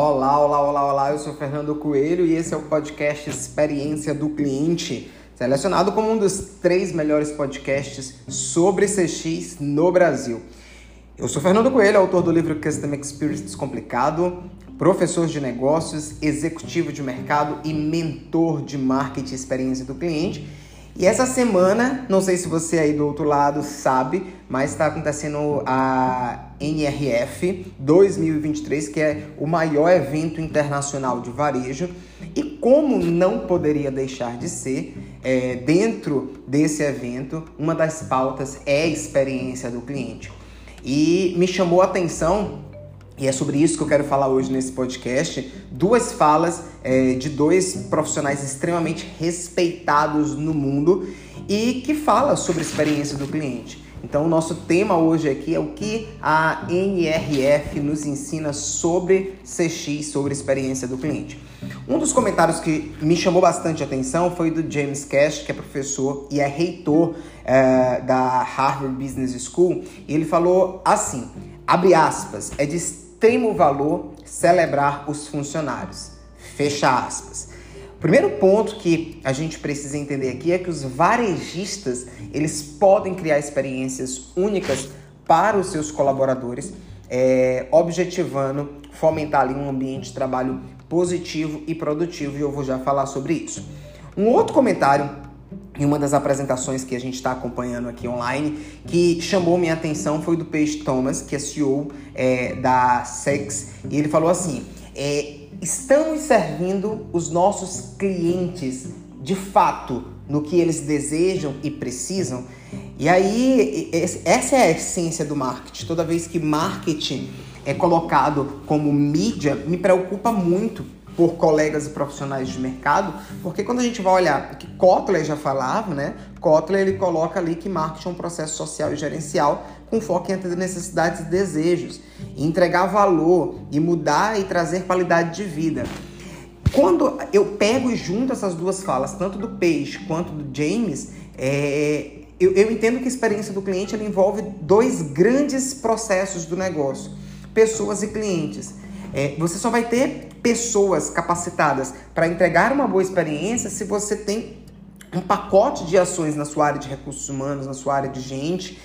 Olá, olá, olá, olá. Eu sou Fernando Coelho e esse é o podcast Experiência do Cliente, selecionado como um dos três melhores podcasts sobre CX no Brasil. Eu sou Fernando Coelho, autor do livro Custom Experience Descomplicado, professor de negócios, executivo de mercado e mentor de marketing e experiência do cliente. E essa semana, não sei se você aí do outro lado sabe, mas está acontecendo a NRF 2023, que é o maior evento internacional de varejo. E como não poderia deixar de ser, é, dentro desse evento, uma das pautas é a experiência do cliente. E me chamou a atenção e é sobre isso que eu quero falar hoje nesse podcast. Duas falas é, de dois profissionais extremamente respeitados no mundo e que fala sobre a experiência do cliente. Então, o nosso tema hoje aqui é o que a NRF nos ensina sobre CX, sobre experiência do cliente. Um dos comentários que me chamou bastante atenção foi do James Cash, que é professor e é reitor é, da Harvard Business School. E ele falou assim: abre aspas, é de extremo valor celebrar os funcionários. Fecha aspas. Primeiro ponto que a gente precisa entender aqui é que os varejistas, eles podem criar experiências únicas para os seus colaboradores, é, objetivando fomentar ali um ambiente de trabalho positivo e produtivo, e eu vou já falar sobre isso. Um outro comentário em uma das apresentações que a gente está acompanhando aqui online, que chamou minha atenção foi do Page Thomas, que é CEO é, da Sex, e ele falou assim: é, estamos servindo os nossos clientes de fato no que eles desejam e precisam. E aí, essa é a essência do marketing. Toda vez que marketing é colocado como mídia, me preocupa muito por colegas e profissionais de mercado, porque quando a gente vai olhar que Kotler já falava, né? Kotler ele coloca ali que marketing é um processo social e gerencial com foco em atender necessidades e desejos, entregar valor e mudar e trazer qualidade de vida. Quando eu pego e junto essas duas falas, tanto do Page quanto do James, é, eu, eu, entendo que a experiência do cliente envolve dois grandes processos do negócio: pessoas e clientes. É, você só vai ter pessoas capacitadas para entregar uma boa experiência se você tem um pacote de ações na sua área de recursos humanos, na sua área de gente,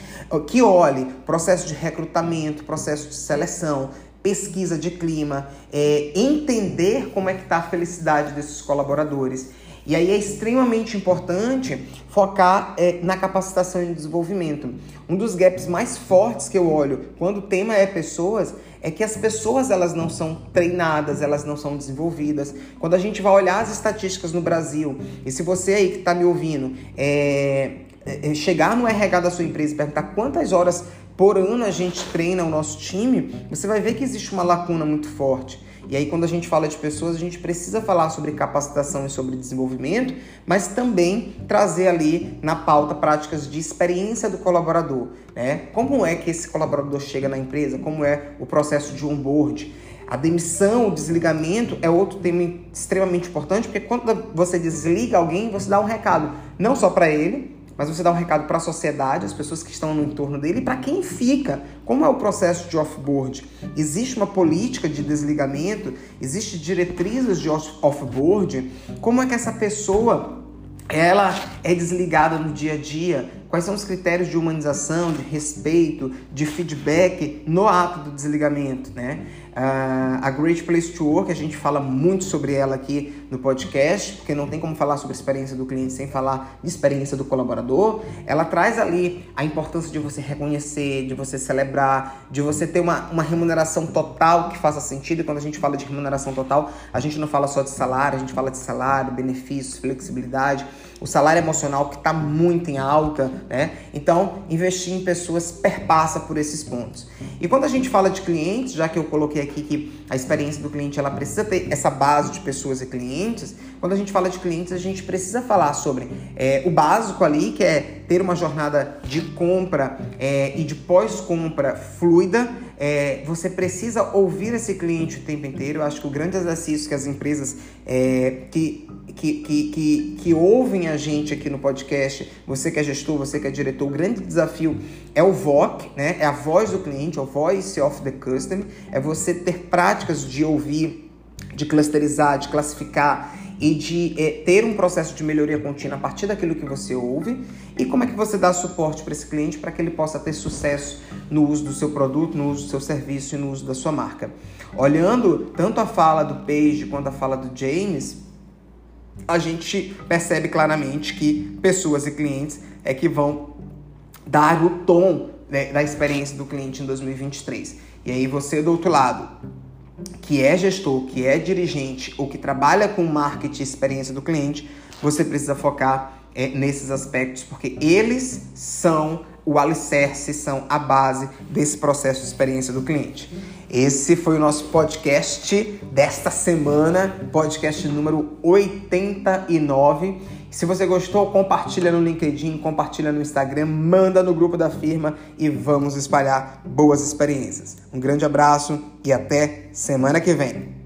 que olhe processo de recrutamento, processo de seleção, pesquisa de clima, é, entender como é que está a felicidade desses colaboradores. E aí é extremamente importante focar é, na capacitação e desenvolvimento. Um dos gaps mais fortes que eu olho quando o tema é pessoas é que as pessoas elas não são treinadas, elas não são desenvolvidas. Quando a gente vai olhar as estatísticas no Brasil, e se você aí que está me ouvindo é, é, é chegar no RH da sua empresa e perguntar quantas horas por ano a gente treina o nosso time, você vai ver que existe uma lacuna muito forte. E aí, quando a gente fala de pessoas, a gente precisa falar sobre capacitação e sobre desenvolvimento, mas também trazer ali na pauta práticas de experiência do colaborador. Né? Como é que esse colaborador chega na empresa? Como é o processo de onboard? A demissão, o desligamento é outro tema extremamente importante, porque quando você desliga alguém, você dá um recado, não só para ele, mas você dá um recado para a sociedade, as pessoas que estão no entorno dele para quem fica. Como é o processo de offboard? Existe uma política de desligamento? Existe diretrizes de offboard? Como é que essa pessoa ela é desligada no dia a dia? Quais são os critérios de humanização, de respeito, de feedback no ato do desligamento, né? Uh, a Great Place to Work, a gente fala muito sobre ela aqui no podcast, porque não tem como falar sobre a experiência do cliente sem falar de experiência do colaborador. Ela traz ali a importância de você reconhecer, de você celebrar, de você ter uma, uma remuneração total que faça sentido. E quando a gente fala de remuneração total, a gente não fala só de salário, a gente fala de salário, benefícios, flexibilidade, o salário emocional que está muito em alta, né? Então, investir em pessoas perpassa por esses pontos. E quando a gente fala de clientes, já que eu coloquei aqui que a experiência do cliente ela precisa ter essa base de pessoas e clientes. Quando a gente fala de clientes, a gente precisa falar sobre é, o básico ali, que é ter uma jornada de compra é, e de pós-compra fluida. É, você precisa ouvir esse cliente o tempo inteiro. Eu acho que o grande exercício que as empresas é, que que, que, que, que, ouvem a gente aqui no podcast, você que é gestor, você que é diretor, o grande desafio é o VOC, né? É a voz do cliente, é o voice of the customer, é você ter práticas de ouvir de clusterizar, de classificar e de é, ter um processo de melhoria contínua a partir daquilo que você ouve e como é que você dá suporte para esse cliente para que ele possa ter sucesso no uso do seu produto, no uso do seu serviço e no uso da sua marca. Olhando tanto a fala do Page quanto a fala do James, a gente percebe claramente que pessoas e clientes é que vão dar o tom né, da experiência do cliente em 2023. E aí você do outro lado, que é gestor, que é dirigente ou que trabalha com marketing e experiência do cliente, você precisa focar é, nesses aspectos, porque eles são o alicerce, são a base desse processo de experiência do cliente. Esse foi o nosso podcast desta semana, podcast número 89. Se você gostou, compartilha no LinkedIn, compartilha no Instagram, manda no grupo da firma e vamos espalhar boas experiências. Um grande abraço e até semana que vem.